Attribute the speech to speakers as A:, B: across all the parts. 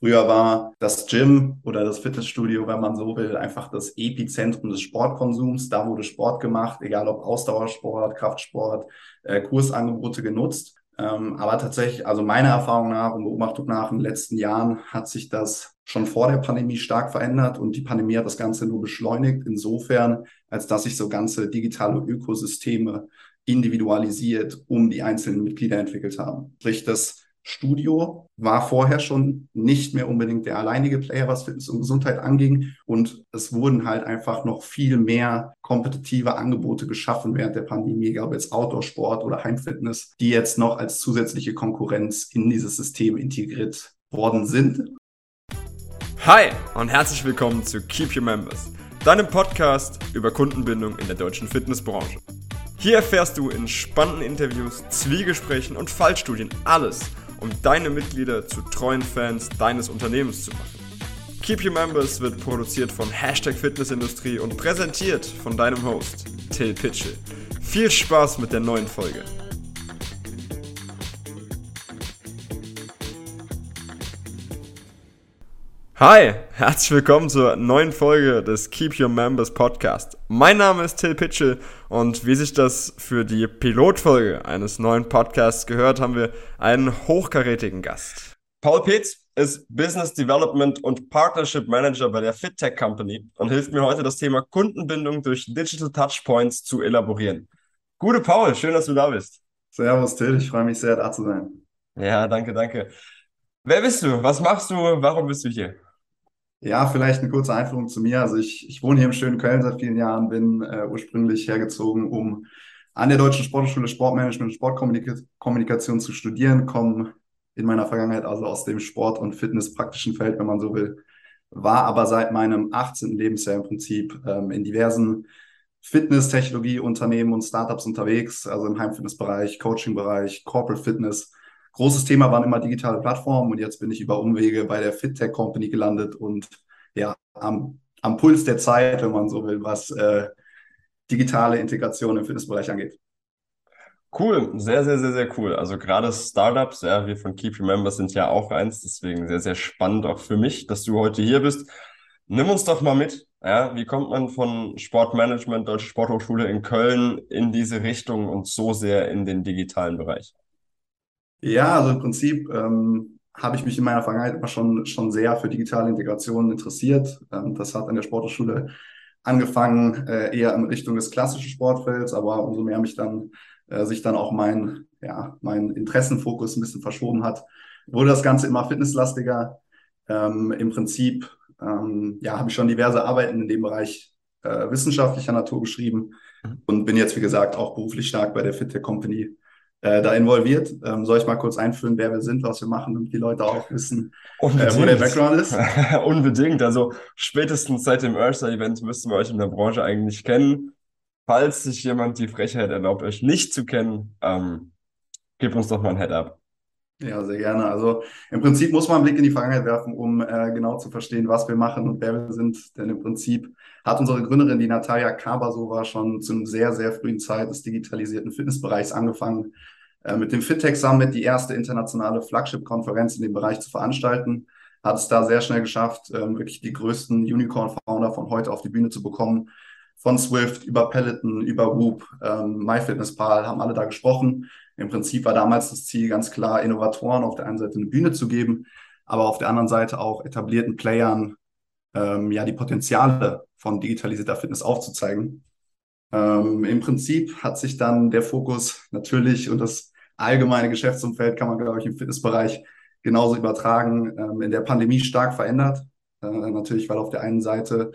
A: Früher war das Gym oder das Fitnessstudio, wenn man so will, einfach das Epizentrum des Sportkonsums. Da wurde Sport gemacht, egal ob Ausdauersport, Kraftsport, äh, Kursangebote genutzt. Ähm, aber tatsächlich, also meiner Erfahrung nach und Beobachtung nach in den letzten Jahren hat sich das schon vor der Pandemie stark verändert und die Pandemie hat das Ganze nur beschleunigt, insofern, als dass sich so ganze digitale Ökosysteme individualisiert um die einzelnen Mitglieder entwickelt haben. Sprich, das Studio war vorher schon nicht mehr unbedingt der alleinige Player, was Fitness und Gesundheit anging. Und es wurden halt einfach noch viel mehr kompetitive Angebote geschaffen während der Pandemie, egal jetzt Outdoor-Sport oder Heimfitness, die jetzt noch als zusätzliche Konkurrenz in dieses System integriert worden sind.
B: Hi und herzlich willkommen zu Keep Your Members, deinem Podcast über Kundenbindung in der deutschen Fitnessbranche. Hier erfährst du in spannenden Interviews, Zwiegesprächen und Fallstudien alles um deine Mitglieder zu treuen Fans deines Unternehmens zu machen. Keep Your Members wird produziert von Hashtag Fitnessindustrie und präsentiert von deinem Host, Till Pitchell. Viel Spaß mit der neuen Folge. Hi, herzlich willkommen zur neuen Folge des Keep Your Members Podcast. Mein Name ist Till Pitchell und wie sich das für die Pilotfolge eines neuen Podcasts gehört, haben wir einen hochkarätigen Gast. Paul Pitz ist Business Development und Partnership Manager bei der FitTech Company und hilft mir heute, das Thema Kundenbindung durch Digital Touchpoints zu elaborieren. Gute Paul, schön, dass du da bist.
A: Servus Till, ich freue mich sehr, da zu sein.
B: Ja, danke, danke. Wer bist du? Was machst du? Warum bist du hier?
A: Ja, vielleicht eine kurze Einführung zu mir. Also ich, ich wohne hier im schönen Köln seit vielen Jahren, bin äh, ursprünglich hergezogen, um an der Deutschen Sportschule Sportmanagement und Sportkommunikation zu studieren, komme in meiner Vergangenheit also aus dem Sport- und Fitnesspraktischen Feld, wenn man so will, war aber seit meinem 18. Lebensjahr im Prinzip ähm, in diversen Fitness-Technologie-Unternehmen und Startups unterwegs, also im Heimfitnessbereich, Coaching-Bereich, Corporate Fitness großes Thema waren immer digitale Plattformen und jetzt bin ich über Umwege bei der FitTech Company gelandet und ja, am, am Puls der Zeit, wenn man so will, was äh, digitale Integration im Fitnessbereich angeht.
B: Cool, sehr, sehr, sehr, sehr cool. Also gerade Startups, ja, wir von Keep Remember sind ja auch eins, deswegen sehr, sehr spannend auch für mich, dass du heute hier bist. Nimm uns doch mal mit, ja, wie kommt man von Sportmanagement, Deutsche Sporthochschule in Köln in diese Richtung und so sehr in den digitalen Bereich?
A: Ja, also im Prinzip ähm, habe ich mich in meiner Vergangenheit immer schon, schon sehr für digitale Integration interessiert. Ähm, das hat an der Sporthochschule angefangen, äh, eher in Richtung des klassischen Sportfelds, aber umso mehr mich dann, äh, sich dann auch mein, ja, mein Interessenfokus ein bisschen verschoben hat, wurde das Ganze immer fitnesslastiger. Ähm, Im Prinzip ähm, ja, habe ich schon diverse Arbeiten in dem Bereich äh, wissenschaftlicher Natur geschrieben mhm. und bin jetzt, wie gesagt, auch beruflich stark bei der FitTech Company äh, da involviert. Ähm, soll ich mal kurz einführen, wer wir sind, was wir machen, damit die Leute auch wissen, äh, wo der Background ist?
B: Unbedingt. Also spätestens seit dem Ursa-Event müssten wir euch in der Branche eigentlich kennen. Falls sich jemand die Frechheit erlaubt, euch nicht zu kennen, ähm, gib uns doch mal ein Head-up.
A: Ja, sehr gerne. Also im Prinzip muss man einen Blick in die Vergangenheit werfen, um äh, genau zu verstehen, was wir machen und wer wir sind. Denn im Prinzip hat unsere Gründerin, die Natalia Kabasova, schon zu einem sehr, sehr frühen Zeit des digitalisierten Fitnessbereichs angefangen, äh, mit dem FitTech Summit die erste internationale Flagship-Konferenz in dem Bereich zu veranstalten. Hat es da sehr schnell geschafft, äh, wirklich die größten Unicorn-Founder von heute auf die Bühne zu bekommen. Von Swift über Peloton, über Whoop, ähm, MyFitnessPal haben alle da gesprochen. Im Prinzip war damals das Ziel ganz klar, Innovatoren auf der einen Seite eine Bühne zu geben, aber auf der anderen Seite auch etablierten Playern ähm, ja die Potenziale von digitalisierter Fitness aufzuzeigen. Ähm, Im Prinzip hat sich dann der Fokus natürlich und das allgemeine Geschäftsumfeld kann man, glaube ich, im Fitnessbereich genauso übertragen, ähm, in der Pandemie stark verändert. Äh, natürlich, weil auf der einen Seite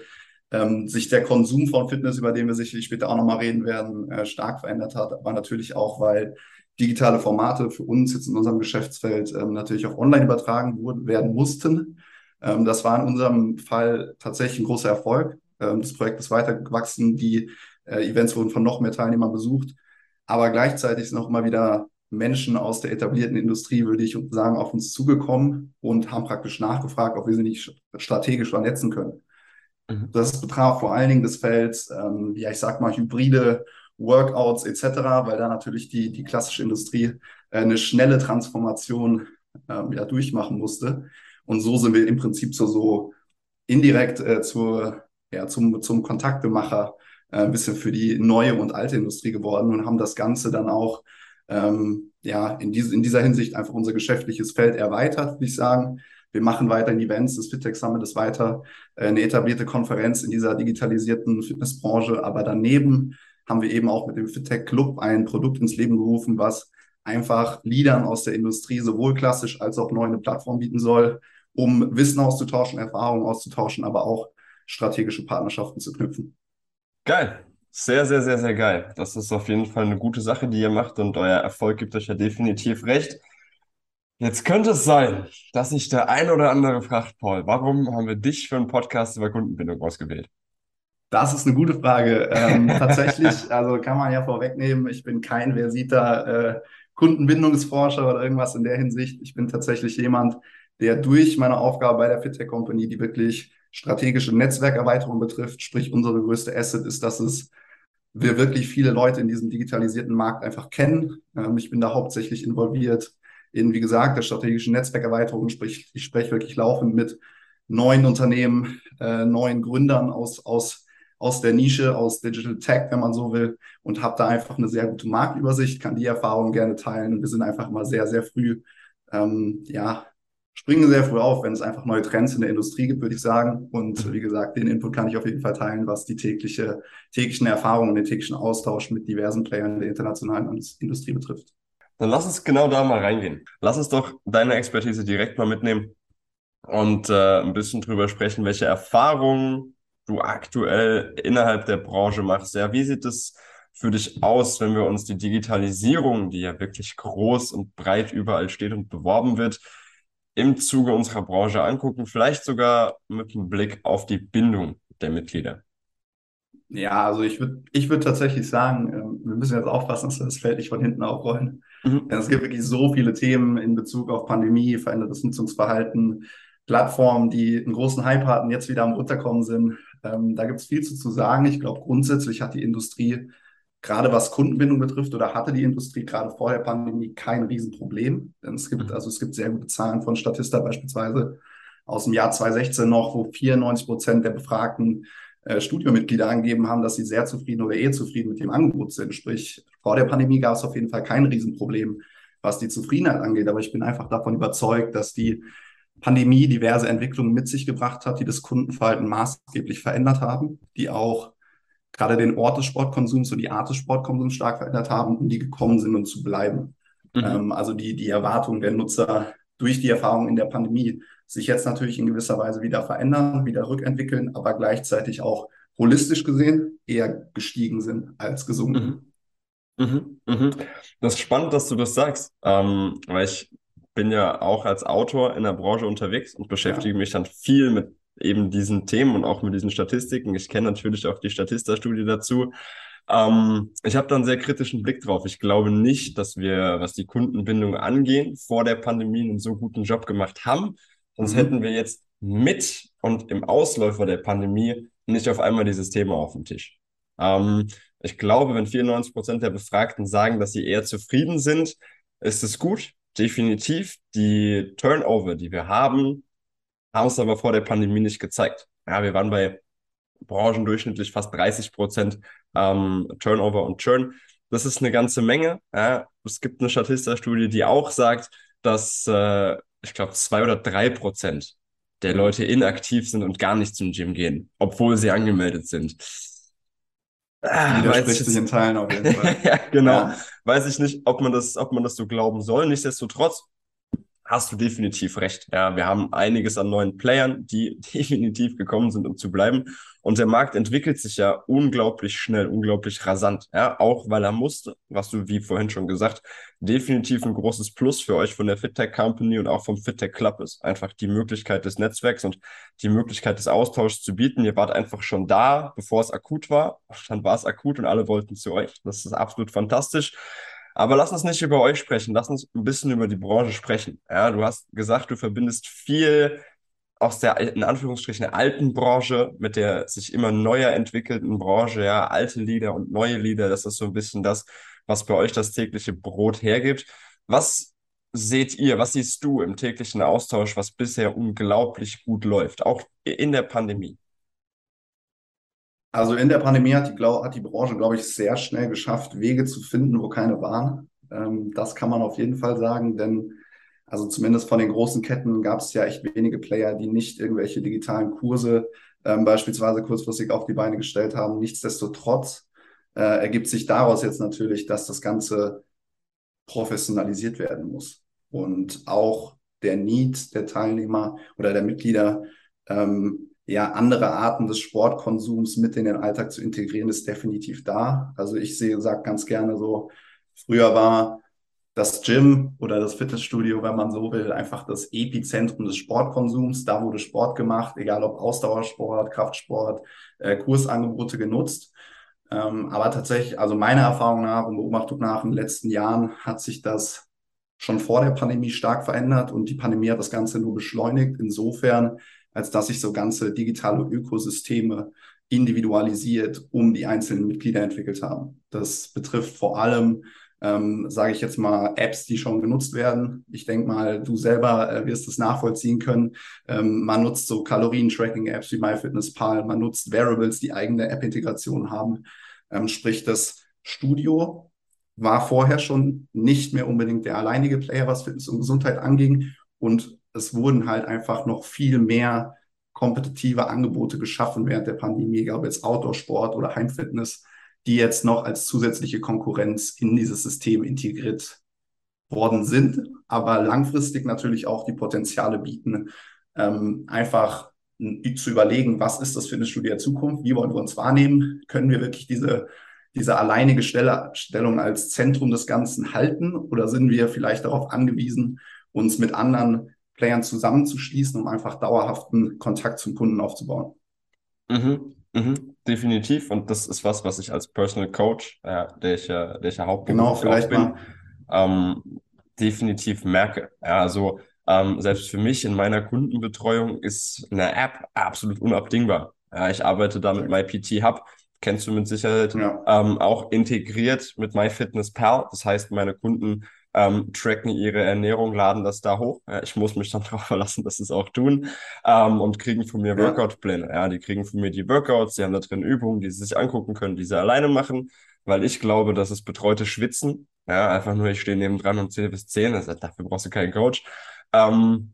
A: ähm, sich der Konsum von Fitness, über den wir sicherlich später auch nochmal reden werden, äh, stark verändert hat, aber natürlich auch, weil digitale Formate für uns jetzt in unserem Geschäftsfeld ähm, natürlich auch online übertragen wurden, werden mussten. Ähm, das war in unserem Fall tatsächlich ein großer Erfolg. Ähm, das Projekt ist weitergewachsen, die äh, Events wurden von noch mehr Teilnehmern besucht, aber gleichzeitig sind auch immer wieder Menschen aus der etablierten Industrie, würde ich sagen, auf uns zugekommen und haben praktisch nachgefragt, ob wir sie nicht strategisch vernetzen können. Mhm. Das betraf vor allen Dingen das Feld, ähm, ja, ich sag mal, hybride Workouts etc., weil da natürlich die, die klassische Industrie äh, eine schnelle Transformation äh, ja, durchmachen musste. Und so sind wir im Prinzip so, so indirekt äh, zur, ja, zum, zum Kontaktemacher äh, ein bisschen für die neue und alte Industrie geworden und haben das Ganze dann auch ähm, ja, in, diese, in dieser Hinsicht einfach unser geschäftliches Feld erweitert, würde ich sagen. Wir machen weiterhin Events, das FitTech Summit ist weiter äh, eine etablierte Konferenz in dieser digitalisierten Fitnessbranche, aber daneben haben wir eben auch mit dem FitTech Club ein Produkt ins Leben gerufen, was einfach Leadern aus der Industrie sowohl klassisch als auch neu eine Plattform bieten soll, um Wissen auszutauschen, Erfahrungen auszutauschen, aber auch strategische Partnerschaften zu knüpfen.
B: Geil. Sehr, sehr, sehr, sehr geil. Das ist auf jeden Fall eine gute Sache, die ihr macht und euer Erfolg gibt euch ja definitiv recht. Jetzt könnte es sein, dass sich der ein oder andere fragt, Paul, warum haben wir dich für einen Podcast über Kundenbindung ausgewählt?
A: Das ist eine gute Frage. Ähm, tatsächlich, also kann man ja vorwegnehmen, ich bin kein versierter äh, Kundenbindungsforscher oder irgendwas in der Hinsicht. Ich bin tatsächlich jemand, der durch meine Aufgabe bei der FitTech Company, die wirklich strategische Netzwerkerweiterung betrifft, sprich unsere größte Asset ist, dass es wir wirklich viele Leute in diesem digitalisierten Markt einfach kennen. Ähm, ich bin da hauptsächlich involviert in, wie gesagt, der strategischen Netzwerkerweiterung, sprich, ich spreche wirklich laufend mit neuen Unternehmen, äh, neuen Gründern aus, aus, aus der Nische, aus Digital Tech, wenn man so will, und habe da einfach eine sehr gute Marktübersicht, kann die Erfahrungen gerne teilen. Und wir sind einfach immer sehr, sehr früh, ähm, ja, springen sehr früh auf, wenn es einfach neue Trends in der Industrie gibt, würde ich sagen. Und wie gesagt, den Input kann ich auf jeden Fall teilen, was die tägliche, täglichen Erfahrungen und den täglichen Austausch mit diversen Playern der internationalen Industrie betrifft.
B: Dann lass uns genau da mal reingehen. Lass uns doch deine Expertise direkt mal mitnehmen und äh, ein bisschen drüber sprechen, welche Erfahrungen du aktuell innerhalb der Branche machst. Ja, wie sieht es für dich aus, wenn wir uns die Digitalisierung, die ja wirklich groß und breit überall steht und beworben wird, im Zuge unserer Branche angucken, vielleicht sogar mit einem Blick auf die Bindung der Mitglieder?
A: Ja, also ich würde ich würd tatsächlich sagen, ähm, wir müssen jetzt aufpassen, dass wir das Feld nicht von hinten aufrollen. Mhm. Denn es gibt wirklich so viele Themen in Bezug auf Pandemie, verändertes Nutzungsverhalten, Plattformen, die einen großen Hype hatten, jetzt wieder am runterkommen sind. Ähm, da gibt es viel zu, zu sagen. Ich glaube, grundsätzlich hat die Industrie gerade was Kundenbindung betrifft oder hatte die Industrie gerade vor der Pandemie kein Riesenproblem. Denn es gibt, mhm. also es gibt sehr gute Zahlen von Statista beispielsweise aus dem Jahr 2016 noch, wo 94 Prozent der befragten äh, Studiomitglieder angegeben haben, dass sie sehr zufrieden oder eh zufrieden mit dem Angebot sind. Sprich, vor der Pandemie gab es auf jeden Fall kein Riesenproblem, was die Zufriedenheit angeht. Aber ich bin einfach davon überzeugt, dass die Pandemie diverse Entwicklungen mit sich gebracht hat, die das Kundenverhalten maßgeblich verändert haben, die auch gerade den Ort des Sportkonsums und die Art des Sportkonsums stark verändert haben und die gekommen sind, um zu bleiben. Mhm. Ähm, also die, die Erwartungen der Nutzer durch die Erfahrung in der Pandemie sich jetzt natürlich in gewisser Weise wieder verändern, wieder rückentwickeln, aber gleichzeitig auch holistisch gesehen eher gestiegen sind als gesunken.
B: Mhm. Mhm. Mhm. Das ist spannend, dass du das sagst, ähm, weil ich bin ja auch als Autor in der Branche unterwegs und beschäftige ja. mich dann viel mit eben diesen Themen und auch mit diesen Statistiken. Ich kenne natürlich auch die Statista-Studie dazu. Ähm, ich habe da einen sehr kritischen Blick drauf. Ich glaube nicht, dass wir, was die Kundenbindung angehen, vor der Pandemie einen so guten Job gemacht haben. Sonst mhm. hätten wir jetzt mit und im Ausläufer der Pandemie nicht auf einmal dieses Thema auf dem Tisch. Ähm, ich glaube, wenn 94 Prozent der Befragten sagen, dass sie eher zufrieden sind, ist es gut. Definitiv. Die Turnover, die wir haben, haben es aber vor der Pandemie nicht gezeigt. Ja, wir waren bei branchendurchschnittlich fast 30 Prozent ähm, Turnover und Churn. Das ist eine ganze Menge. Ja. Es gibt eine Statista-Studie, die auch sagt, dass äh, ich glaube zwei oder drei Prozent der Leute inaktiv sind und gar nicht zum Gym gehen, obwohl sie angemeldet sind.
A: Ah, Widerspricht sich in Teilen auf jeden Fall.
B: ja, genau. Ja. Weiß ich nicht, ob man das, ob man das so glauben soll. Nichtsdestotrotz hast du definitiv recht. Ja, wir haben einiges an neuen Playern, die definitiv gekommen sind, um zu bleiben. Und der Markt entwickelt sich ja unglaublich schnell, unglaublich rasant. Ja, auch weil er musste, was du wie vorhin schon gesagt, definitiv ein großes Plus für euch von der FitTech Company und auch vom FitTech Club ist. Einfach die Möglichkeit des Netzwerks und die Möglichkeit des Austauschs zu bieten. Ihr wart einfach schon da, bevor es akut war. Dann war es akut und alle wollten zu euch. Das ist absolut fantastisch. Aber lass uns nicht über euch sprechen, lass uns ein bisschen über die Branche sprechen. Ja, du hast gesagt, du verbindest viel aus der, in Anführungsstrichen, alten Branche mit der sich immer neuer entwickelten Branche, ja, alte Lieder und neue Lieder, das ist so ein bisschen das, was bei euch das tägliche Brot hergibt. Was seht ihr, was siehst du im täglichen Austausch, was bisher unglaublich gut läuft, auch in der Pandemie?
A: Also in der Pandemie hat die, glaub, hat die Branche, glaube ich, sehr schnell geschafft, Wege zu finden, wo keine waren. Ähm, das kann man auf jeden Fall sagen, denn also zumindest von den großen Ketten gab es ja echt wenige Player, die nicht irgendwelche digitalen Kurse ähm, beispielsweise kurzfristig auf die Beine gestellt haben. Nichtsdestotrotz äh, ergibt sich daraus jetzt natürlich, dass das Ganze professionalisiert werden muss. Und auch der Need der Teilnehmer oder der Mitglieder ähm, ja, andere Arten des Sportkonsums mit in den Alltag zu integrieren, ist definitiv da. Also ich sehe, sag ganz gerne so, früher war das Gym oder das Fitnessstudio, wenn man so will, einfach das Epizentrum des Sportkonsums. Da wurde Sport gemacht, egal ob Ausdauersport, Kraftsport, äh, Kursangebote genutzt. Ähm, aber tatsächlich, also meiner Erfahrung nach und Beobachtung nach in den letzten Jahren hat sich das schon vor der Pandemie stark verändert und die Pandemie hat das Ganze nur beschleunigt. Insofern, als dass sich so ganze digitale Ökosysteme individualisiert um die einzelnen Mitglieder entwickelt haben. Das betrifft vor allem, ähm, sage ich jetzt mal, Apps, die schon genutzt werden. Ich denke mal, du selber äh, wirst es nachvollziehen können. Ähm, man nutzt so Kalorien-Tracking-Apps wie MyFitnessPal, man nutzt Variables, die eigene App-Integration haben. Ähm, sprich, das Studio war vorher schon nicht mehr unbedingt der alleinige Player, was Fitness und Gesundheit anging. Und es wurden halt einfach noch viel mehr kompetitive Angebote geschaffen während der Pandemie, egal ob jetzt Outdoor-Sport oder Heimfitness, die jetzt noch als zusätzliche Konkurrenz in dieses System integriert worden sind, aber langfristig natürlich auch die Potenziale bieten, ähm, einfach zu überlegen, was ist das Fitnessstudio der Zukunft, wie wollen wir uns wahrnehmen, können wir wirklich diese diese alleinige Stelle, Stellung als Zentrum des Ganzen halten oder sind wir vielleicht darauf angewiesen, uns mit anderen Playern zusammenzuschließen, um einfach dauerhaften Kontakt zum Kunden aufzubauen?
B: Mhm, mhm, definitiv. Und das ist was, was ich als Personal Coach, äh, der ich ja, der ich ja Hauptberuf
A: genau, vielleicht bin,
B: ähm, definitiv merke. Ja, also ähm, selbst für mich in meiner Kundenbetreuung ist eine App absolut unabdingbar. Ja, ich arbeite da mit MyPT Hub kennst du mit Sicherheit, ja. ähm, auch integriert mit MyFitnessPal. Das heißt, meine Kunden ähm, tracken ihre Ernährung, laden das da hoch. Ja, ich muss mich dann darauf verlassen, dass sie es auch tun ähm, und kriegen von mir ja. Workout-Pläne. Ja, die kriegen von mir die Workouts, die haben da drin Übungen, die sie sich angucken können, die sie alleine machen, weil ich glaube, dass es betreute Schwitzen. Ja, einfach nur, ich stehe neben dran und zähle bis zehn. Also dafür brauchst du keinen Coach. Ähm,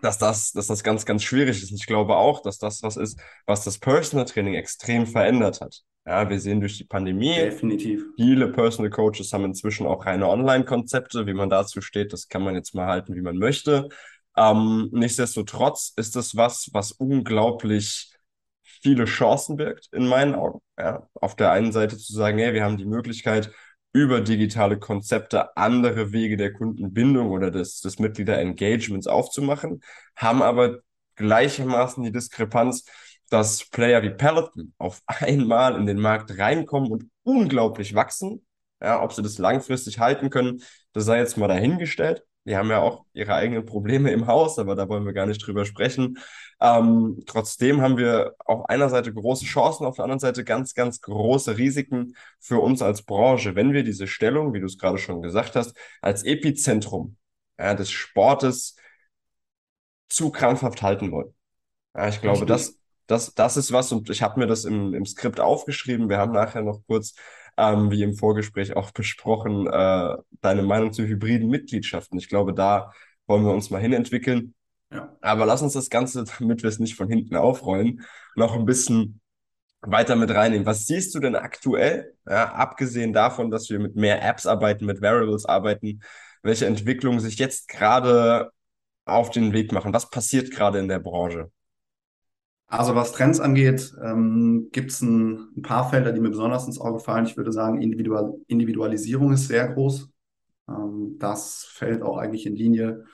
B: dass das, dass das ganz, ganz schwierig ist. Und ich glaube auch, dass das was ist, was das Personal Training extrem verändert hat. Ja, wir sehen durch die Pandemie.
A: Definitiv.
B: Viele Personal Coaches haben inzwischen auch reine Online-Konzepte. Wie man dazu steht, das kann man jetzt mal halten, wie man möchte. Ähm, nichtsdestotrotz ist das was, was unglaublich viele Chancen birgt, in meinen Augen. Ja, auf der einen Seite zu sagen, hey, wir haben die Möglichkeit, über digitale Konzepte andere Wege der Kundenbindung oder des, des Mitgliederengagements aufzumachen, haben aber gleichermaßen die Diskrepanz, dass Player wie Peloton auf einmal in den Markt reinkommen und unglaublich wachsen. Ja, ob sie das langfristig halten können, das sei jetzt mal dahingestellt. Die haben ja auch ihre eigenen Probleme im Haus, aber da wollen wir gar nicht drüber sprechen. Ähm, trotzdem haben wir auf einer Seite große Chancen, auf der anderen Seite ganz, ganz große Risiken für uns als Branche, wenn wir diese Stellung, wie du es gerade schon gesagt hast, als Epizentrum ja, des Sportes zu krampfhaft halten wollen. Ja, ich glaube, das, das, das ist was, und ich habe mir das im, im Skript aufgeschrieben. Wir haben nachher noch kurz ähm, wie im Vorgespräch auch besprochen, äh, deine Meinung zu hybriden Mitgliedschaften. Ich glaube, da wollen wir uns mal hinentwickeln. Ja. Aber lass uns das Ganze, damit wir es nicht von hinten aufrollen, noch ein bisschen weiter mit reinnehmen. Was siehst du denn aktuell, ja, abgesehen davon, dass wir mit mehr Apps arbeiten, mit Variables arbeiten, welche Entwicklungen sich jetzt gerade auf den Weg machen? Was passiert gerade in der Branche?
A: Also was Trends angeht, ähm, gibt es ein, ein, paar Felder, die mir besonders ins Auge fallen. Ich würde sagen, Individual Individualisierung ist sehr groß. Ähm, das fällt auch eigentlich in Linie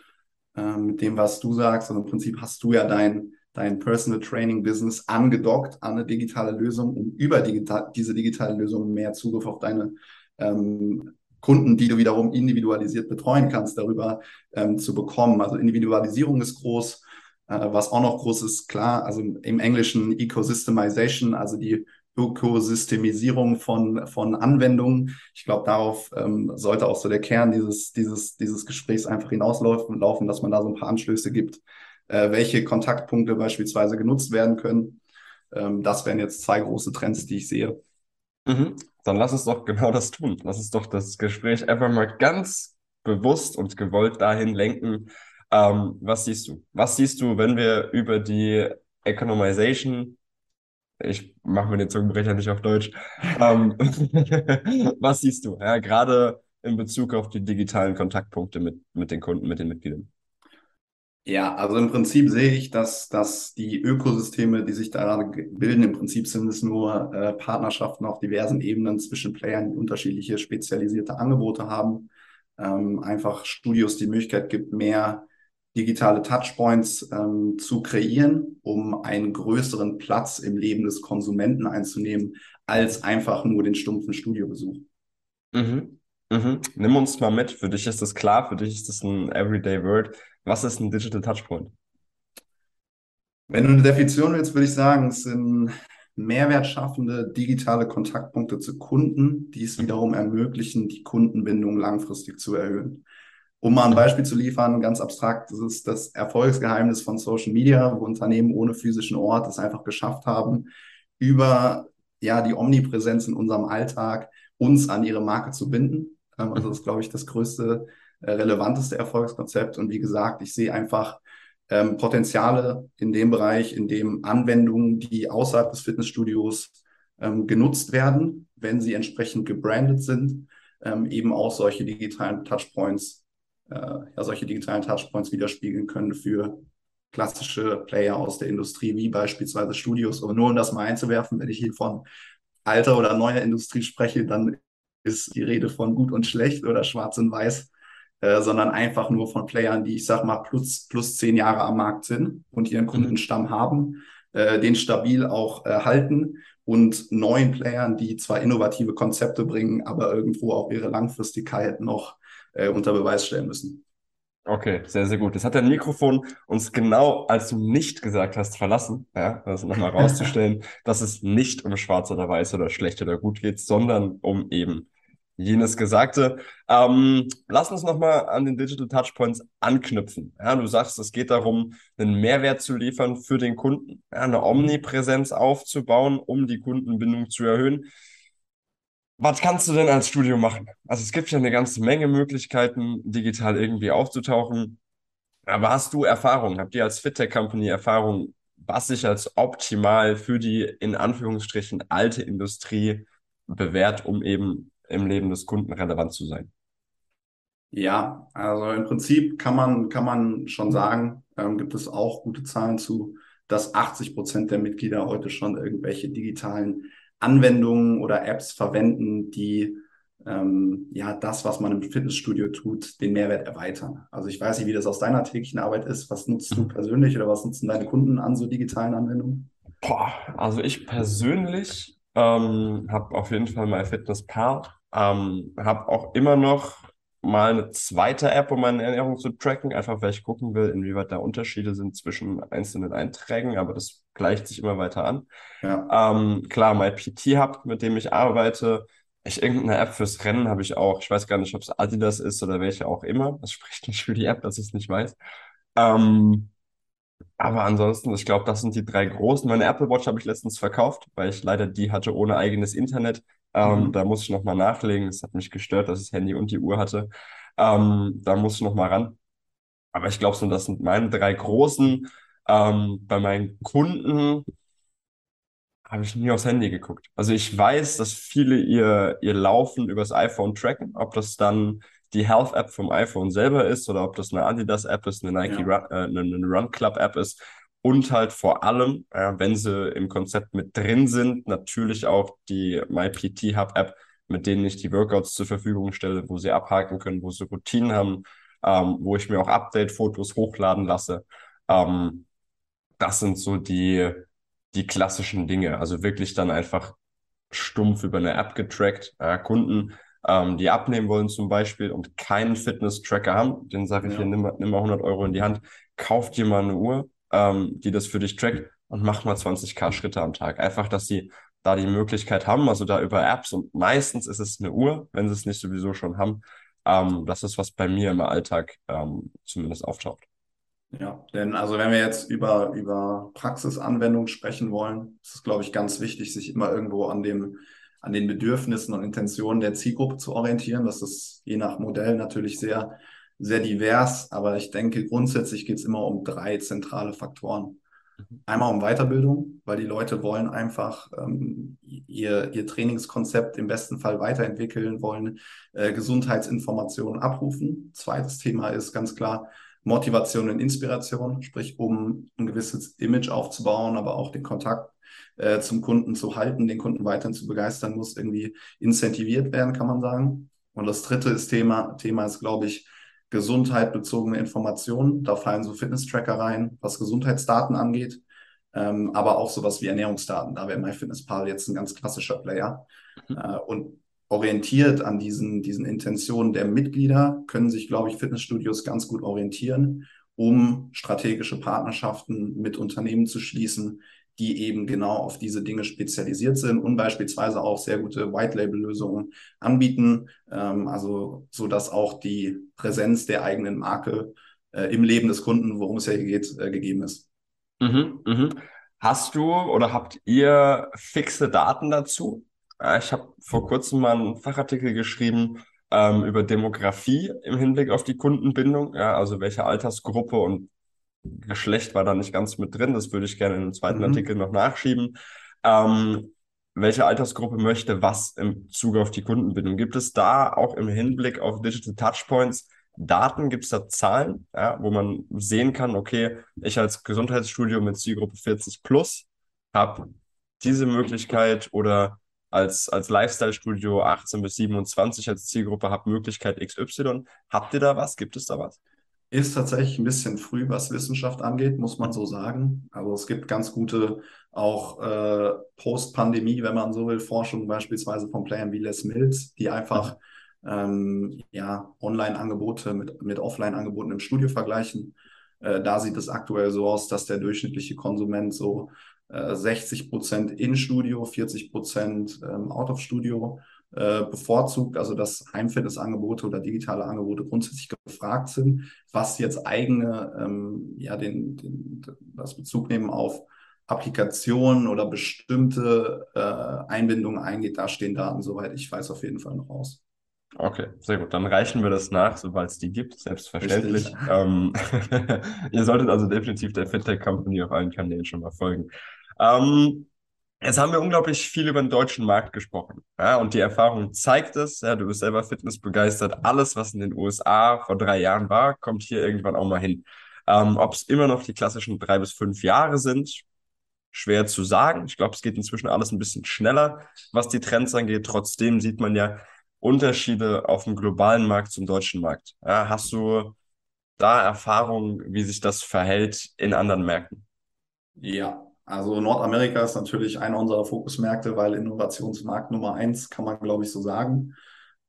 A: äh, mit dem, was du sagst. Und im Prinzip hast du ja dein, dein Personal Training Business angedockt an eine digitale Lösung, um über digital, diese digitale Lösung mehr Zugriff auf deine ähm, Kunden, die du wiederum individualisiert betreuen kannst, darüber ähm, zu bekommen. Also Individualisierung ist groß. Äh, was auch noch groß ist, klar, also im Englischen Ecosystemization, also die Ökosystemisierung von, von Anwendungen. Ich glaube, darauf ähm, sollte auch so der Kern dieses, dieses, dieses Gesprächs einfach hinauslaufen, laufen, dass man da so ein paar Anstöße gibt, äh, welche Kontaktpunkte beispielsweise genutzt werden können. Ähm, das wären jetzt zwei große Trends, die ich sehe.
B: Mhm. Dann lass uns doch genau das tun. Lass uns doch das Gespräch einfach mal ganz bewusst und gewollt dahin lenken. Ähm, was siehst du? Was siehst du, wenn wir über die Economization ich mache mir den Zungenbrecher nicht auf Deutsch. ähm, was siehst du, ja, gerade in Bezug auf die digitalen Kontaktpunkte mit, mit den Kunden, mit den Mitgliedern?
A: Ja, also im Prinzip sehe ich, dass, dass die Ökosysteme, die sich da gerade bilden, im Prinzip sind es nur äh, Partnerschaften auf diversen Ebenen zwischen Playern, die unterschiedliche spezialisierte Angebote haben. Ähm, einfach Studios die Möglichkeit gibt, mehr digitale Touchpoints ähm, zu kreieren, um einen größeren Platz im Leben des Konsumenten einzunehmen, als einfach nur den stumpfen Studiobesuch.
B: Mhm. Mhm. Nimm uns mal mit. Für dich ist das klar, für dich ist das ein Everyday Word. Was ist ein Digital Touchpoint?
A: Wenn du eine Definition willst, würde ich sagen, es sind mehrwertschaffende digitale Kontaktpunkte zu Kunden, die es mhm. wiederum ermöglichen, die Kundenbindung langfristig zu erhöhen. Um mal ein Beispiel zu liefern, ganz abstrakt, das ist das Erfolgsgeheimnis von Social Media, wo Unternehmen ohne physischen Ort es einfach geschafft haben, über ja, die Omnipräsenz in unserem Alltag uns an ihre Marke zu binden. Ähm, also das ist, glaube ich, das größte, äh, relevanteste Erfolgskonzept. Und wie gesagt, ich sehe einfach ähm, Potenziale in dem Bereich, in dem Anwendungen, die außerhalb des Fitnessstudios ähm, genutzt werden, wenn sie entsprechend gebrandet sind, ähm, eben auch solche digitalen Touchpoints ja, solche digitalen Touchpoints widerspiegeln können für klassische Player aus der Industrie, wie beispielsweise Studios. Aber nur um das mal einzuwerfen, wenn ich hier von alter oder neuer Industrie spreche, dann ist die Rede von gut und schlecht oder schwarz und weiß, äh, sondern einfach nur von Playern, die, ich sag mal, plus, plus zehn Jahre am Markt sind und ihren mhm. Kundenstamm haben, äh, den stabil auch äh, halten und neuen Playern, die zwar innovative Konzepte bringen, aber irgendwo auch ihre Langfristigkeit noch äh, unter Beweis stellen müssen.
B: Okay, sehr, sehr gut. Das hat dein Mikrofon uns genau, als du nicht gesagt hast, verlassen. Ja, also nochmal rauszustellen, dass es nicht um schwarz oder weiß oder schlecht oder gut geht, sondern um eben jenes Gesagte. Ähm, lass uns nochmal an den Digital Touchpoints anknüpfen. Ja, du sagst, es geht darum, einen Mehrwert zu liefern für den Kunden, ja, eine Omnipräsenz aufzubauen, um die Kundenbindung zu erhöhen. Was kannst du denn als Studio machen? Also es gibt ja eine ganze Menge Möglichkeiten, digital irgendwie aufzutauchen. Aber hast du Erfahrung? Habt ihr als FitTech Company Erfahrung, was sich als optimal für die in Anführungsstrichen alte Industrie bewährt, um eben im Leben des Kunden relevant zu sein?
A: Ja, also im Prinzip kann man, kann man schon sagen, ähm, gibt es auch gute Zahlen zu, dass 80 Prozent der Mitglieder heute schon irgendwelche digitalen Anwendungen oder Apps verwenden, die ähm, ja das, was man im Fitnessstudio tut, den Mehrwert erweitern. Also ich weiß nicht, wie das aus deiner täglichen Arbeit ist. Was nutzt du mhm. persönlich oder was nutzen deine Kunden an so digitalen Anwendungen?
B: Boah, also ich persönlich ähm, habe auf jeden Fall MyFitnessPal, ähm, habe auch immer noch mal eine zweite App, um meine Ernährung zu tracken, einfach weil ich gucken will, inwieweit da Unterschiede sind zwischen einzelnen Einträgen, aber das gleicht sich immer weiter an. Ja. Ähm, klar, mein PT-Hub, mit dem ich arbeite, ich, irgendeine App fürs Rennen habe ich auch. Ich weiß gar nicht, ob es Adidas ist oder welche auch immer. Das spricht nicht für die App, dass ich es nicht weiß. Ähm, aber ansonsten, ich glaube, das sind die drei großen. Meine Apple Watch habe ich letztens verkauft, weil ich leider die hatte ohne eigenes Internet. Ähm, mhm. Da muss ich nochmal nachlegen. Es hat mich gestört, dass ich das Handy und die Uhr hatte. Ähm, da muss ich nochmal ran. Aber ich glaube, so, das sind meine drei großen. Ähm, bei meinen Kunden habe ich nie aufs Handy geguckt. Also ich weiß, dass viele ihr, ihr Laufen übers iPhone tracken, ob das dann die Health App vom iPhone selber ist oder ob das eine Adidas App ist, eine Nike ja. Run, äh, eine, eine Run Club App ist und halt vor allem, äh, wenn sie im Konzept mit drin sind, natürlich auch die MyPT Hub App, mit denen ich die Workouts zur Verfügung stelle, wo sie abhaken können, wo sie Routinen haben, ähm, wo ich mir auch Update-Fotos hochladen lasse. Ähm, das sind so die, die klassischen Dinge. Also wirklich dann einfach stumpf über eine App getrackt. Äh, Kunden, ähm, die abnehmen wollen zum Beispiel und keinen Fitness-Tracker haben, den sage ich ja. hier, nimm, nimm mal 100 Euro in die Hand, kauf dir mal eine Uhr, ähm, die das für dich trackt und mach mal 20k Schritte am Tag. Einfach, dass sie da die Möglichkeit haben, also da über Apps und meistens ist es eine Uhr, wenn sie es nicht sowieso schon haben. Ähm, das ist, was bei mir im Alltag ähm, zumindest auftaucht.
A: Ja, denn also wenn wir jetzt über, über Praxisanwendung sprechen wollen, ist es, glaube ich, ganz wichtig, sich immer irgendwo an dem, an den Bedürfnissen und Intentionen der Zielgruppe zu orientieren. Das ist je nach Modell natürlich sehr, sehr divers, aber ich denke, grundsätzlich geht es immer um drei zentrale Faktoren. Mhm. Einmal um Weiterbildung, weil die Leute wollen einfach ähm, ihr, ihr Trainingskonzept im besten Fall weiterentwickeln, wollen äh, Gesundheitsinformationen abrufen. Zweites Thema ist ganz klar Motivation und Inspiration, sprich um ein gewisses Image aufzubauen, aber auch den Kontakt äh, zum Kunden zu halten, den Kunden weiterhin zu begeistern, muss irgendwie incentiviert werden, kann man sagen. Und das dritte ist Thema, Thema ist, glaube ich, gesundheitbezogene Informationen. Da fallen so Fitness-Tracker rein, was Gesundheitsdaten angeht, ähm, aber auch sowas wie Ernährungsdaten. Da wäre MyFitnessPal jetzt ein ganz klassischer Player. Mhm. Äh, und orientiert an diesen, diesen Intentionen der Mitglieder, können sich, glaube ich, Fitnessstudios ganz gut orientieren, um strategische Partnerschaften mit Unternehmen zu schließen, die eben genau auf diese Dinge spezialisiert sind und beispielsweise auch sehr gute White-Label-Lösungen anbieten, ähm, also so dass auch die Präsenz der eigenen Marke äh, im Leben des Kunden, worum es ja hier geht, äh, gegeben ist.
B: Mhm, mhm. Hast du oder habt ihr fixe Daten dazu? Ich habe vor kurzem mal einen Fachartikel geschrieben ähm, über Demografie im Hinblick auf die Kundenbindung. Ja, also welche Altersgruppe und Geschlecht war da nicht ganz mit drin. Das würde ich gerne in einem zweiten mhm. Artikel noch nachschieben. Ähm, welche Altersgruppe möchte was im Zuge auf die Kundenbindung? Gibt es da auch im Hinblick auf Digital Touchpoints Daten? Gibt es da Zahlen, ja, wo man sehen kann, okay, ich als Gesundheitsstudio mit Zielgruppe 40 plus habe diese Möglichkeit oder als, als Lifestyle-Studio 18 bis 27 als Zielgruppe habt Möglichkeit XY. Habt ihr da was? Gibt es da was?
A: Ist tatsächlich ein bisschen früh, was Wissenschaft angeht, muss man so sagen. Also es gibt ganz gute auch äh, Post-Pandemie, wenn man so will, Forschung beispielsweise von Playern wie Les Mills, die einfach ähm, ja, Online-Angebote mit, mit Offline-Angeboten im Studio vergleichen. Äh, da sieht es aktuell so aus, dass der durchschnittliche Konsument so 60 äh, Prozent in Studio, 40 Prozent ähm, out of Studio äh, bevorzugt, also dass Heimfitnessangebote oder digitale Angebote grundsätzlich gefragt sind, was jetzt eigene, ähm, ja, den, den, das Bezug nehmen auf Applikationen oder bestimmte äh, Einbindungen eingeht, da stehen Daten, soweit ich weiß, auf jeden Fall noch aus.
B: Okay, sehr gut. Dann reichen wir das nach, sobald es die gibt, selbstverständlich. Ähm, ihr solltet also definitiv der FinTech Company auf allen Kanälen schon mal folgen. Ähm, Jetzt haben wir unglaublich viel über den deutschen Markt gesprochen. Ja, und die Erfahrung zeigt es. Ja, du bist selber fitnessbegeistert. Alles, was in den USA vor drei Jahren war, kommt hier irgendwann auch mal hin. Ähm, Ob es immer noch die klassischen drei bis fünf Jahre sind, schwer zu sagen. Ich glaube, es geht inzwischen alles ein bisschen schneller, was die Trends angeht. Trotzdem sieht man ja Unterschiede auf dem globalen Markt zum deutschen Markt. Ja, hast du da Erfahrungen, wie sich das verhält in anderen Märkten?
A: Ja, also Nordamerika ist natürlich einer unserer Fokusmärkte, weil Innovationsmarkt Nummer eins, kann man glaube ich so sagen.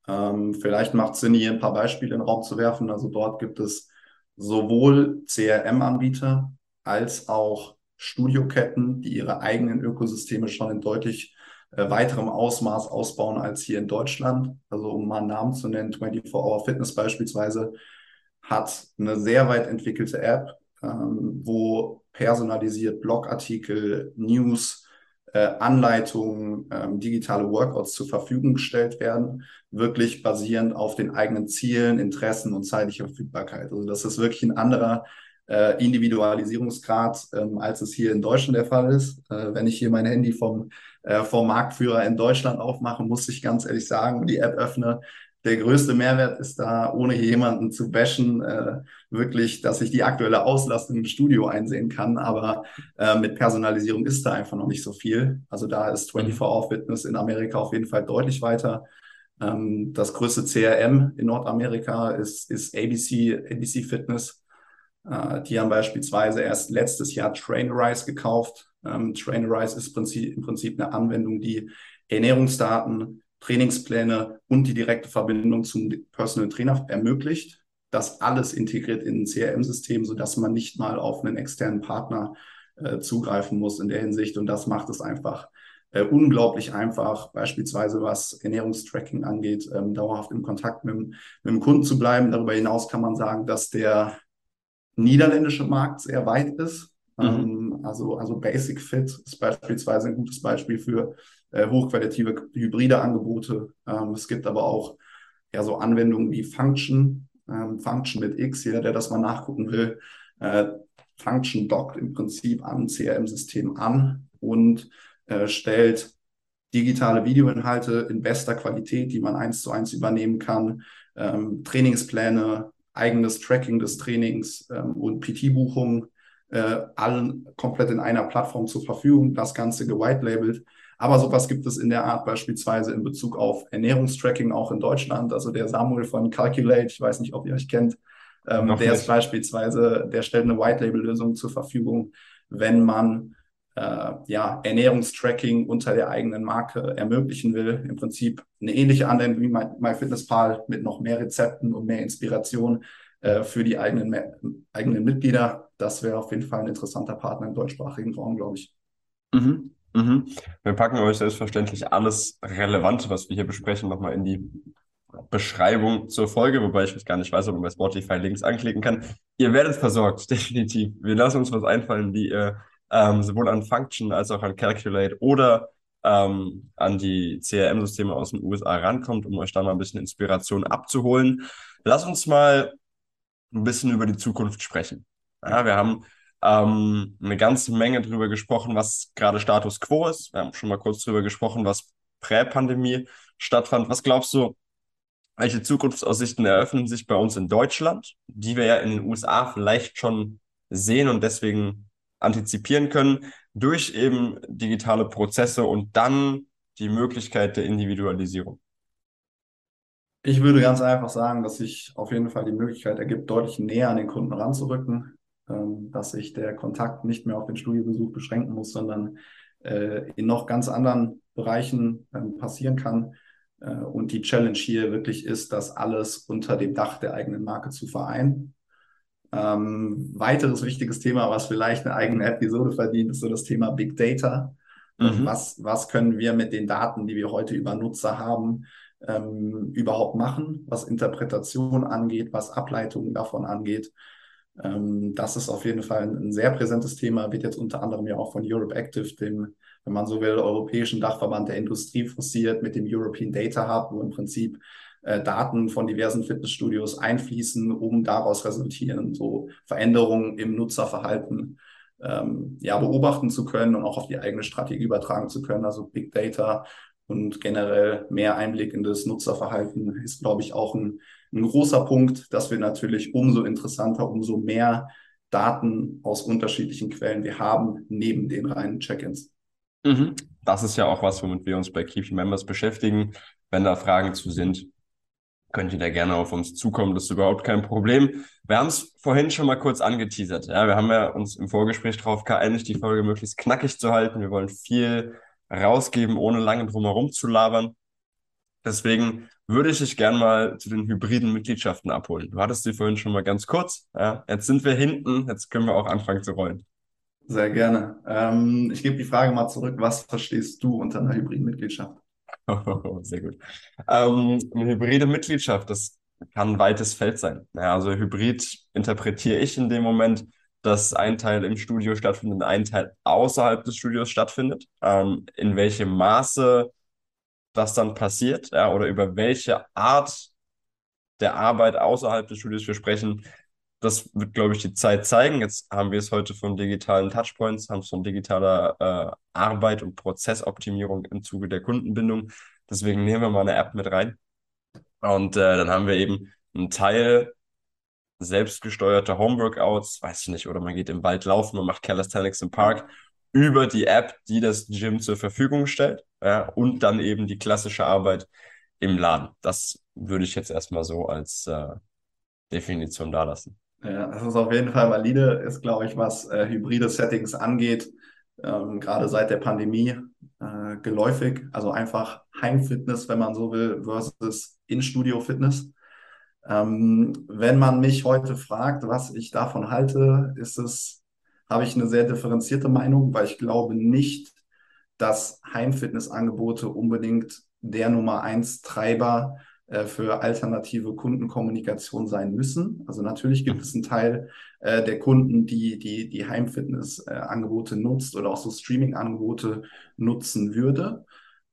A: Ähm, vielleicht macht es Sinn, hier ein paar Beispiele in den Raum zu werfen. Also dort gibt es sowohl CRM-Anbieter als auch Studioketten, die ihre eigenen Ökosysteme schon in deutlich äh, weiterem Ausmaß ausbauen als hier in Deutschland. Also um mal einen Namen zu nennen, 24 Hour Fitness beispielsweise hat eine sehr weit entwickelte App, ähm, wo personalisiert Blogartikel, News, äh, Anleitungen, ähm, digitale Workouts zur Verfügung gestellt werden, wirklich basierend auf den eigenen Zielen, Interessen und zeitlicher Verfügbarkeit. Also das ist wirklich ein anderer äh, Individualisierungsgrad, ähm, als es hier in Deutschland der Fall ist. Äh, wenn ich hier mein Handy vom, äh, vom Marktführer in Deutschland aufmache, muss ich ganz ehrlich sagen, die App öffne, der größte Mehrwert ist da, ohne jemanden zu bashen, äh, wirklich, dass ich die aktuelle Auslastung im Studio einsehen kann. Aber äh, mit Personalisierung ist da einfach noch nicht so viel. Also da ist 24-Hour-Fitness in Amerika auf jeden Fall deutlich weiter. Ähm, das größte CRM in Nordamerika ist, ist ABC, ABC Fitness. Äh, die haben beispielsweise erst letztes Jahr Trainerize gekauft. Ähm, Trainerize ist Prinzip, im Prinzip eine Anwendung, die Ernährungsdaten Trainingspläne und die direkte Verbindung zum Personal Trainer ermöglicht. Das alles integriert in ein CRM-System, sodass man nicht mal auf einen externen Partner äh, zugreifen muss in der Hinsicht. Und das macht es einfach äh, unglaublich einfach, beispielsweise was Ernährungstracking angeht, ähm, dauerhaft im Kontakt mit, mit dem Kunden zu bleiben. Darüber hinaus kann man sagen, dass der niederländische Markt sehr weit ist. Mhm. Ähm, also, also Basic Fit ist beispielsweise ein gutes Beispiel für äh, hochqualitative hybride Angebote. Ähm, es gibt aber auch ja so Anwendungen wie Function, ähm, Function mit X, jeder, der das mal nachgucken will. Äh, Function dockt im Prinzip am CRM-System an und äh, stellt digitale Videoinhalte in bester Qualität, die man eins zu eins übernehmen kann, ähm, Trainingspläne, eigenes Tracking des Trainings ähm, und PT-Buchungen, äh, allen komplett in einer Plattform zur Verfügung, das Ganze gewitelabelt. Aber sowas gibt es in der Art beispielsweise in Bezug auf Ernährungstracking auch in Deutschland. Also der Samuel von Calculate, ich weiß nicht, ob ihr euch kennt, ähm, der ist beispielsweise, der stellt eine White-Label-Lösung zur Verfügung, wenn man äh, ja, Ernährungstracking unter der eigenen Marke ermöglichen will. Im Prinzip eine ähnliche Anwendung wie MyFitnessPal mit noch mehr Rezepten und mehr Inspiration äh, für die eigenen, eigenen Mitglieder. Das wäre auf jeden Fall ein interessanter Partner im deutschsprachigen Raum, glaube ich.
B: Mhm. Mhm. Wir packen euch selbstverständlich alles Relevante, was wir hier besprechen, nochmal in die Beschreibung zur Folge, wobei ich gar nicht weiß, ob man bei Spotify Links anklicken kann. Ihr werdet versorgt, definitiv. Wir lassen uns was einfallen, wie ihr ähm, sowohl an Function als auch an Calculate oder ähm, an die CRM-Systeme aus den USA rankommt, um euch da mal ein bisschen Inspiration abzuholen. Lass uns mal ein bisschen über die Zukunft sprechen. Ja, wir haben ähm, eine ganze Menge darüber gesprochen, was gerade Status quo ist. Wir haben schon mal kurz darüber gesprochen, was Prä-Pandemie stattfand. Was glaubst du, welche Zukunftsaussichten eröffnen sich bei uns in Deutschland, die wir ja in den USA vielleicht schon sehen und deswegen antizipieren können durch eben digitale Prozesse und dann die Möglichkeit der Individualisierung?
A: Ich würde ganz einfach sagen, dass sich auf jeden Fall die Möglichkeit ergibt, deutlich näher an den Kunden ranzurücken, ähm, dass sich der Kontakt nicht mehr auf den Studiobesuch beschränken muss, sondern äh, in noch ganz anderen Bereichen ähm, passieren kann. Äh, und die Challenge hier wirklich ist, das alles unter dem Dach der eigenen Marke zu vereinen. Ähm, weiteres wichtiges Thema, was vielleicht eine eigene Episode verdient, ist so das Thema Big Data. Mhm. Was, was können wir mit den Daten, die wir heute über Nutzer haben, ähm, überhaupt machen, was Interpretation angeht, was Ableitungen davon angeht. Ähm, das ist auf jeden Fall ein, ein, sehr präsentes Thema, wird jetzt unter anderem ja auch von Europe Active, dem wenn man so will, europäischen Dachverband der Industrie forciert mit dem European Data Hub, wo im Prinzip äh, Daten von diversen Fitnessstudios einfließen, um daraus resultieren, so Veränderungen im Nutzerverhalten ähm, ja, beobachten zu können und auch auf die eigene Strategie übertragen zu können. Also Big Data und generell mehr Einblick in das Nutzerverhalten ist, glaube ich, auch ein, ein großer Punkt, dass wir natürlich umso interessanter, umso mehr Daten aus unterschiedlichen Quellen wir haben, neben den reinen Check-ins.
B: Mhm. Das ist ja auch was, womit wir uns bei Keep Members beschäftigen. Wenn da Fragen zu sind, könnt ihr da gerne auf uns zukommen. Das ist überhaupt kein Problem. Wir haben es vorhin schon mal kurz angeteasert. Ja, wir haben ja uns im Vorgespräch darauf geeinigt, die Folge möglichst knackig zu halten. Wir wollen viel rausgeben, ohne lange drumherum zu labern. Deswegen würde ich dich gerne mal zu den hybriden Mitgliedschaften abholen. Du hattest sie vorhin schon mal ganz kurz. Ja, jetzt sind wir hinten, jetzt können wir auch anfangen zu rollen.
A: Sehr gerne. Ähm, ich gebe die Frage mal zurück. Was verstehst du unter einer hybriden Mitgliedschaft?
B: Sehr gut. Ähm, eine hybride Mitgliedschaft, das kann ein weites Feld sein. Ja, also Hybrid interpretiere ich in dem Moment, dass ein Teil im Studio stattfindet und ein Teil außerhalb des Studios stattfindet. Ähm, in welchem Maße das dann passiert ja, oder über welche Art der Arbeit außerhalb des Studios wir sprechen, das wird, glaube ich, die Zeit zeigen. Jetzt haben wir es heute von digitalen Touchpoints, haben es von digitaler äh, Arbeit und Prozessoptimierung im Zuge der Kundenbindung. Deswegen nehmen wir mal eine App mit rein. Und äh, dann haben wir eben einen Teil selbstgesteuerte Homeworkouts, weiß ich nicht, oder man geht im Wald laufen und macht Calisthenics im Park über die App, die das Gym zur Verfügung stellt. Ja, und dann eben die klassische Arbeit im Laden. Das würde ich jetzt erstmal so als äh, Definition da lassen.
A: Ja, das ist auf jeden Fall valide, ist, glaube ich, was äh, hybride Settings angeht, ähm, gerade seit der Pandemie äh, geläufig. Also einfach Heimfitness, wenn man so will, versus In-Studio-Fitness. Ähm, wenn man mich heute fragt, was ich davon halte, ist es, habe ich eine sehr differenzierte Meinung, weil ich glaube nicht, dass Heimfitnessangebote unbedingt der Nummer eins Treiber äh, für alternative Kundenkommunikation sein müssen. Also natürlich gibt es einen Teil äh, der Kunden, die die, die Heimfitness-Angebote äh, nutzt oder auch so Streaming-Angebote nutzen würde.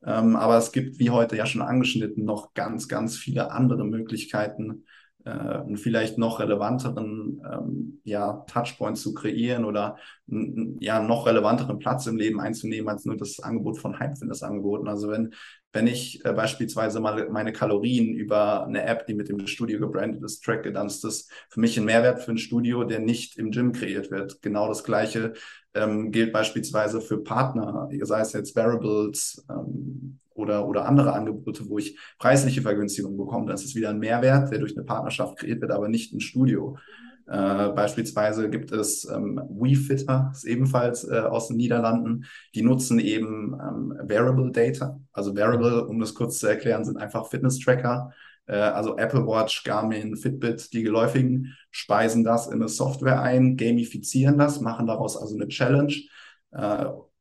A: Ähm, aber es gibt, wie heute ja schon angeschnitten, noch ganz, ganz viele andere Möglichkeiten, äh, einen vielleicht noch relevanteren ähm, ja, Touchpoint zu kreieren oder ja, noch relevanteren Platz im Leben einzunehmen als nur das Angebot von Heimfitness-Angeboten. Also wenn, wenn ich äh, beispielsweise mal meine Kalorien über eine App, die mit dem Studio gebrandet ist, tracke, dann ist das für mich ein Mehrwert für ein Studio, der nicht im Gym kreiert wird. Genau das Gleiche ähm, gilt beispielsweise für Partner, sei es jetzt Variables ähm, oder, oder andere Angebote, wo ich preisliche Vergünstigungen bekomme. Das ist wieder ein Mehrwert, der durch eine Partnerschaft kreiert wird, aber nicht ein Studio. Äh, beispielsweise gibt es ähm, WeFitter, ist ebenfalls äh, aus den Niederlanden. Die nutzen eben ähm, Variable Data. Also Variable, um das kurz zu erklären, sind einfach Fitness-Tracker. Äh, also Apple Watch, Garmin, Fitbit, die geläufigen, speisen das in eine Software ein, gamifizieren das, machen daraus also eine Challenge.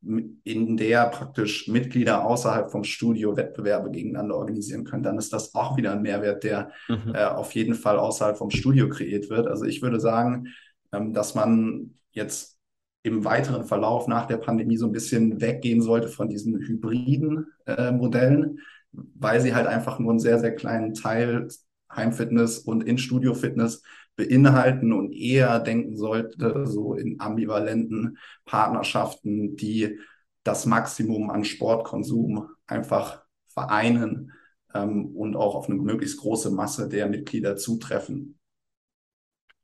A: In der praktisch Mitglieder außerhalb vom Studio Wettbewerbe gegeneinander organisieren können, dann ist das auch wieder ein Mehrwert, der mhm. äh, auf jeden Fall außerhalb vom Studio kreiert wird. Also ich würde sagen, ähm, dass man jetzt im weiteren Verlauf nach der Pandemie so ein bisschen weggehen sollte von diesen hybriden äh, Modellen, weil sie halt einfach nur einen sehr, sehr kleinen Teil Heimfitness und In-Studio-Fitness beinhalten und eher denken sollte, so in ambivalenten Partnerschaften, die das Maximum an Sportkonsum einfach vereinen ähm, und auch auf eine möglichst große Masse der Mitglieder zutreffen.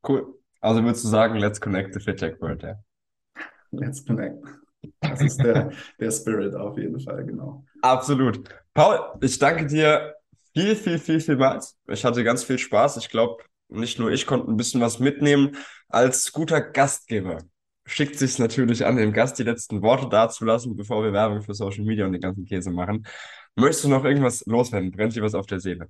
B: Cool. Also würdest du sagen, let's connect the FitTech World, ja?
A: Let's connect. Das ist der, der Spirit auf jeden Fall, genau.
B: Absolut. Paul, ich danke dir viel, viel, viel, vielmals. Ich hatte ganz viel Spaß. Ich glaube, nicht nur ich konnte ein bisschen was mitnehmen. Als guter Gastgeber schickt sich natürlich an, dem Gast die letzten Worte dazulassen, bevor wir Werbung für Social Media und den ganzen Käse machen. Möchtest du noch irgendwas loswerden? Brennt dir was auf der Seele?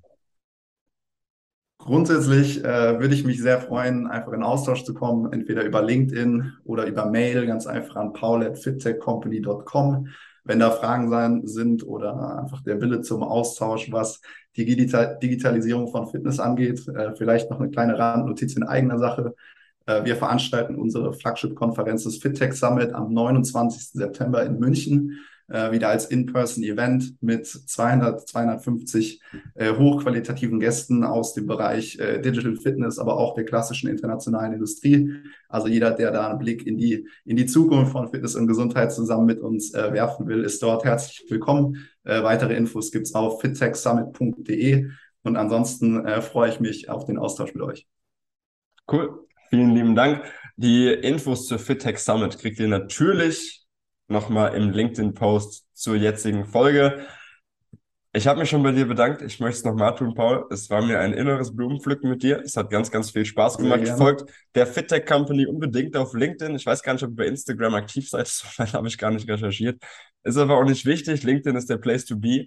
A: Grundsätzlich äh, würde ich mich sehr freuen, einfach in Austausch zu kommen, entweder über LinkedIn oder über Mail, ganz einfach an paul.fittechcompany.com wenn da Fragen sein, sind oder einfach der Wille zum Austausch, was die Digital Digitalisierung von Fitness angeht. Äh, vielleicht noch eine kleine Randnotiz in eigener Sache. Äh, wir veranstalten unsere Flagship-Konferenz des FitTech Summit am 29. September in München äh, wieder als In-Person-Event mit 200, 250 äh, hochqualitativen Gästen aus dem Bereich äh, Digital Fitness, aber auch der klassischen internationalen Industrie. Also jeder, der da einen Blick in die, in die Zukunft von Fitness und Gesundheit zusammen mit uns äh, werfen will, ist dort herzlich willkommen. Äh, weitere Infos gibt's auf fittechsummit.de und ansonsten äh, freue ich mich auf den Austausch mit euch.
B: Cool. Vielen lieben Dank. Die Infos zur FitTech Summit kriegt ihr natürlich nochmal im LinkedIn-Post zur jetzigen Folge. Ich habe mich schon bei dir bedankt. Ich möchte es nochmal tun, Paul. Es war mir ein inneres Blumenpflücken mit dir. Es hat ganz, ganz viel Spaß gemacht. Folgt der FitTech Company unbedingt auf LinkedIn. Ich weiß gar nicht, ob ihr bei Instagram aktiv seid. Das habe ich gar nicht recherchiert. Ist aber auch nicht wichtig. LinkedIn ist der Place to be.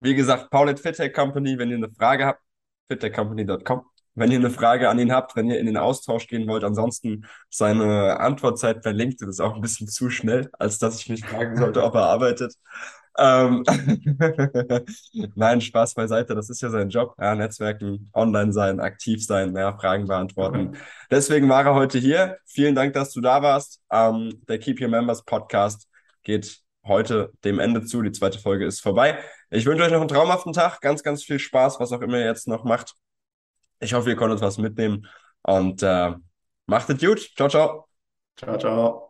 B: Wie gesagt, Paul at FitTech Company. Wenn ihr eine Frage habt, fittechcompany.com wenn ihr eine Frage an ihn habt, wenn ihr in den Austausch gehen wollt. Ansonsten seine Antwortzeit per LinkedIn ist auch ein bisschen zu schnell, als dass ich mich fragen sollte, ob er arbeitet. Ähm Nein, Spaß beiseite, das ist ja sein Job. Ja, Netzwerken, online sein, aktiv sein, ja, Fragen beantworten. Deswegen war er heute hier. Vielen Dank, dass du da warst. Ähm, der Keep Your Members Podcast geht heute dem Ende zu. Die zweite Folge ist vorbei. Ich wünsche euch noch einen traumhaften Tag, ganz, ganz viel Spaß, was auch immer ihr jetzt noch macht. Ich hoffe, ihr konntet was mitnehmen und äh, macht es gut. Ciao, ciao.
A: Ciao, ciao.